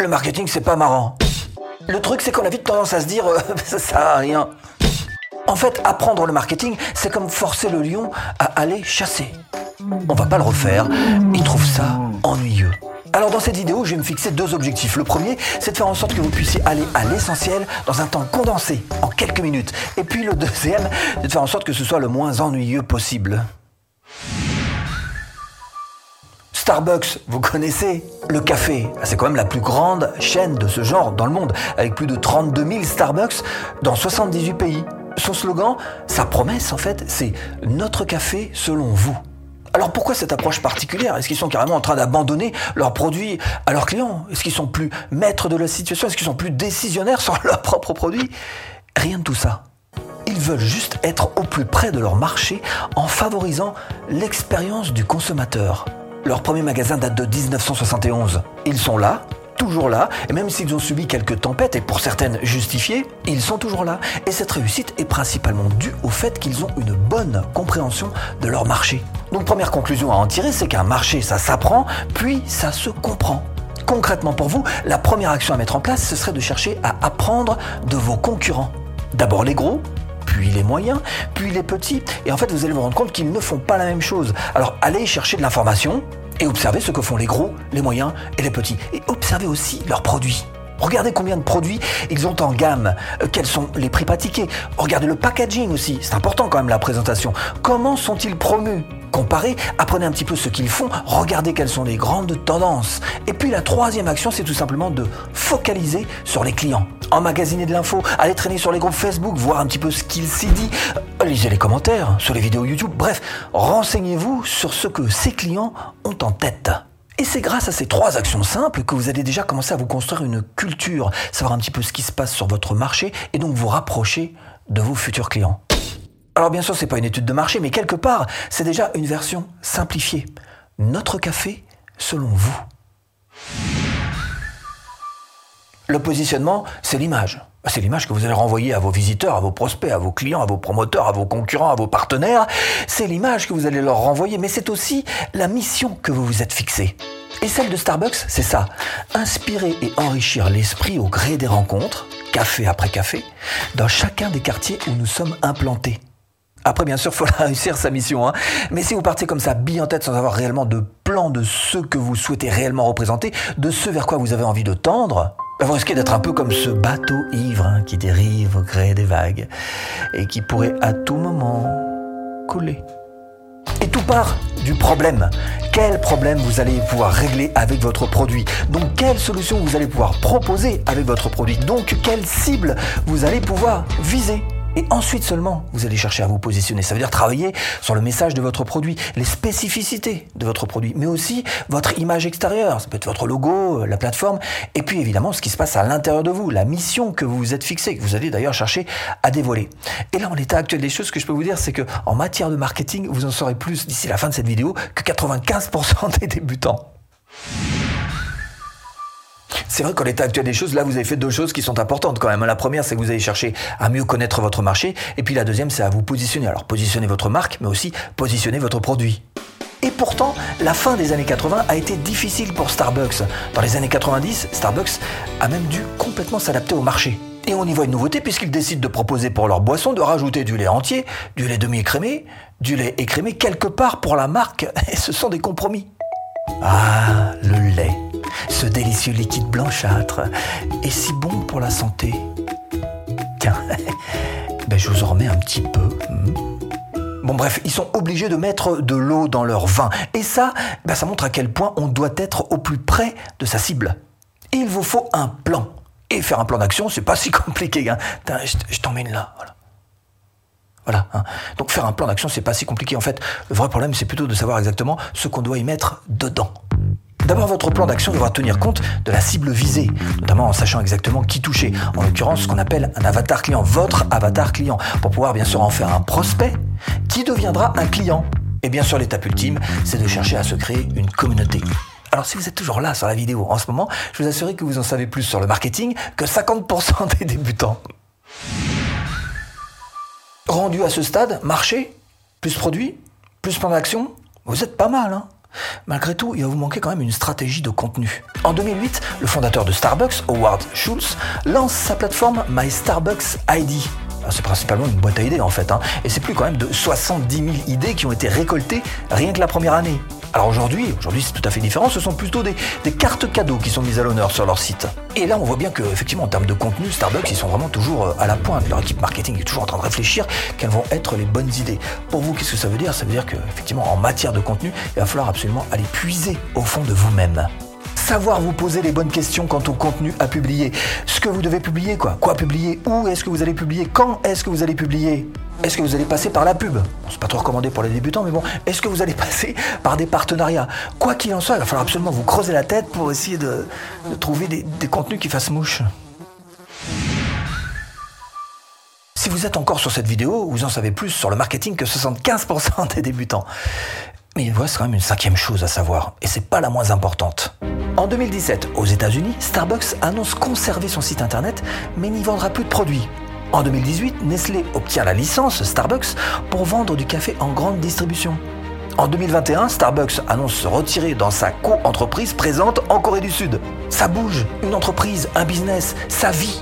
le marketing c'est pas marrant. Le truc c'est qu'on a vite tendance à se dire euh, ça sert à rien. En fait, apprendre le marketing, c'est comme forcer le lion à aller chasser. On va pas le refaire, il trouve ça ennuyeux. Alors dans cette vidéo, je vais me fixer deux objectifs. Le premier, c'est de faire en sorte que vous puissiez aller à l'essentiel dans un temps condensé, en quelques minutes. Et puis le deuxième, c'est de faire en sorte que ce soit le moins ennuyeux possible. Starbucks, vous connaissez Le café, c'est quand même la plus grande chaîne de ce genre dans le monde, avec plus de 32 000 Starbucks dans 78 pays. Son slogan, sa promesse en fait, c'est Notre café selon vous. Alors pourquoi cette approche particulière? Est-ce qu'ils sont carrément en train d'abandonner leurs produits à leurs clients? Est-ce qu'ils sont plus maîtres de la situation? Est-ce qu'ils sont plus décisionnaires sur leurs propres produits? Rien de tout ça. Ils veulent juste être au plus près de leur marché en favorisant l'expérience du consommateur. Leur premier magasin date de 1971. Ils sont là, toujours là, et même s'ils ont subi quelques tempêtes, et pour certaines justifiées, ils sont toujours là. Et cette réussite est principalement due au fait qu'ils ont une bonne compréhension de leur marché. Donc première conclusion à en tirer, c'est qu'un marché, ça s'apprend, puis ça se comprend. Concrètement pour vous, la première action à mettre en place, ce serait de chercher à apprendre de vos concurrents. D'abord les gros, puis les moyens, puis les petits. Et en fait, vous allez vous rendre compte qu'ils ne font pas la même chose. Alors allez chercher de l'information, et observez ce que font les gros, les moyens et les petits. Et observez aussi leurs produits. Regardez combien de produits ils ont en gamme, euh, quels sont les prix pratiqués. Regardez le packaging aussi, c'est important quand même la présentation. Comment sont-ils promus? Comparez, apprenez un petit peu ce qu'ils font, regardez quelles sont les grandes tendances. Et puis la troisième action, c'est tout simplement de focaliser sur les clients. Emmagasiner de l'info, aller traîner sur les groupes Facebook, voir un petit peu ce qu'il s'y dit, euh, lisez les commentaires sur les vidéos YouTube, bref, renseignez-vous sur ce que ces clients ont en tête. Et c'est grâce à ces trois actions simples que vous allez déjà commencer à vous construire une culture, savoir un petit peu ce qui se passe sur votre marché et donc vous rapprocher de vos futurs clients. Alors bien sûr, c'est pas une étude de marché, mais quelque part, c'est déjà une version simplifiée. Notre café selon vous. Le positionnement, c'est l'image. C'est l'image que vous allez renvoyer à vos visiteurs, à vos prospects, à vos clients, à vos promoteurs, à vos concurrents, à vos partenaires. C'est l'image que vous allez leur renvoyer, mais c'est aussi la mission que vous vous êtes fixée. Et celle de Starbucks, c'est ça. Inspirer et enrichir l'esprit au gré des rencontres, café après café, dans chacun des quartiers où nous sommes implantés. Après, bien sûr, il faut réussir sa mission. Hein. Mais si vous partez comme ça, bille en tête, sans avoir réellement de plan de ce que vous souhaitez réellement représenter, de ce vers quoi vous avez envie de tendre, vous risquez d'être un peu comme ce bateau ivre hein, qui dérive au gré des vagues et qui pourrait à tout moment couler. Et tout part du problème. Quel problème vous allez pouvoir régler avec votre produit? Donc quelle solution vous allez pouvoir proposer avec votre produit? Donc quelle cible vous allez pouvoir viser? Et ensuite seulement, vous allez chercher à vous positionner. Ça veut dire travailler sur le message de votre produit, les spécificités de votre produit, mais aussi votre image extérieure. Ça peut être votre logo, euh, la plateforme, et puis évidemment ce qui se passe à l'intérieur de vous, la mission que vous vous êtes fixée, que vous allez d'ailleurs chercher à dévoiler. Et là, en l'état actuel des choses, ce que je peux vous dire, c'est que en matière de marketing, vous en saurez plus d'ici la fin de cette vidéo que 95% des débutants. C'est vrai qu'en l'état actuel des choses, là, vous avez fait deux choses qui sont importantes quand même. La première, c'est que vous allez chercher à mieux connaître votre marché. Et puis la deuxième, c'est à vous positionner. Alors, positionner votre marque, mais aussi positionner votre produit. Et pourtant, la fin des années 80 a été difficile pour Starbucks. Dans les années 90, Starbucks a même dû complètement s'adapter au marché. Et on y voit une nouveauté puisqu'ils décident de proposer pour leur boisson de rajouter du lait entier, du lait demi-écrémé, du lait écrémé quelque part pour la marque. Et ce sont des compromis. Ah, le lait ce délicieux liquide blanchâtre est si bon pour la santé. Tiens, ben je vous en remets un petit peu. Hmm. Bon bref, ils sont obligés de mettre de l'eau dans leur vin. Et ça, ben ça montre à quel point on doit être au plus près de sa cible. il vous faut un plan. Et faire un plan d'action, c'est pas si compliqué. Hein. Je t'emmène là. Voilà. Hein. Donc faire un plan d'action, c'est pas si compliqué. En fait, le vrai problème, c'est plutôt de savoir exactement ce qu'on doit y mettre dedans. D'abord, votre plan d'action devra tenir compte de la cible visée, notamment en sachant exactement qui toucher. En l'occurrence, ce qu'on appelle un avatar client, votre avatar client, pour pouvoir bien sûr en faire un prospect qui deviendra un client. Et bien sûr, l'étape ultime, c'est de chercher à se créer une communauté. Alors si vous êtes toujours là sur la vidéo en ce moment, je vous assure que vous en savez plus sur le marketing que 50% des débutants. Rendu à ce stade, marché, plus produit, plus plan d'action, vous êtes pas mal. Hein Malgré tout, il va vous manquer quand même une stratégie de contenu. En 2008, le fondateur de Starbucks, Howard Schultz, lance sa plateforme My Starbucks ID. Ah, c'est principalement une boîte à idées en fait, hein. et c'est plus quand même de 70 000 idées qui ont été récoltées rien que la première année. Alors aujourd'hui, aujourd'hui c'est tout à fait différent, ce sont plutôt des, cartes cadeaux qui sont mises à l'honneur sur leur site. Et là on voit bien que effectivement en termes de contenu, Starbucks ils sont vraiment toujours euh, à la pointe. Leur équipe marketing est toujours en train de réfléchir quelles vont être les bonnes idées. Pour vous, qu'est-ce que ça veut dire? Ça veut dire que effectivement en matière de contenu, il va falloir absolument aller puiser au fond de vous-même savoir vous poser les bonnes questions quant au contenu à publier. Ce que vous devez publier, quoi. Quoi publier? Où est-ce que vous allez publier? Quand est-ce que vous allez publier? Est-ce que vous allez passer par la pub? C'est pas trop recommandé pour les débutants, mais bon, est-ce que vous allez passer par des partenariats? Quoi qu'il en soit, il va falloir absolument vous creuser la tête pour essayer de, trouver des, contenus qui fassent mouche. Si vous êtes encore sur cette vidéo, vous en savez plus sur le marketing que 75% des débutants. Mais il reste quand même une cinquième chose à savoir, et c'est pas la moins importante. En 2017, aux États-Unis, Starbucks annonce conserver son site internet, mais n'y vendra plus de produits. En 2018, Nestlé obtient la licence Starbucks pour vendre du café en grande distribution. En 2021, Starbucks annonce se retirer dans sa co-entreprise présente en Corée du Sud. Ça bouge, une entreprise, un business, sa vie.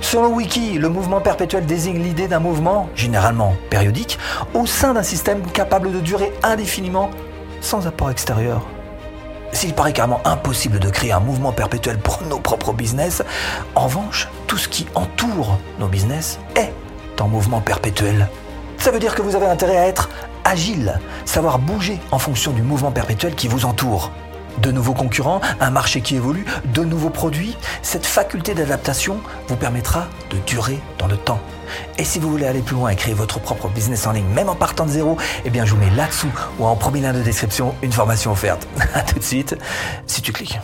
Selon Wiki, le mouvement perpétuel désigne l'idée d'un mouvement, généralement périodique, au sein d'un système capable de durer indéfiniment sans apport extérieur. S'il paraît carrément impossible de créer un mouvement perpétuel pour nos propres business, en revanche, tout ce qui entoure nos business est en mouvement perpétuel. Ça veut dire que vous avez intérêt à être agile, savoir bouger en fonction du mouvement perpétuel qui vous entoure. De nouveaux concurrents, un marché qui évolue, de nouveaux produits, cette faculté d'adaptation vous permettra de durer dans le temps. Et si vous voulez aller plus loin et créer votre propre business en ligne, même en partant de zéro, eh bien je vous mets là-dessous ou en premier lien de description une formation offerte. A tout de suite, si tu cliques.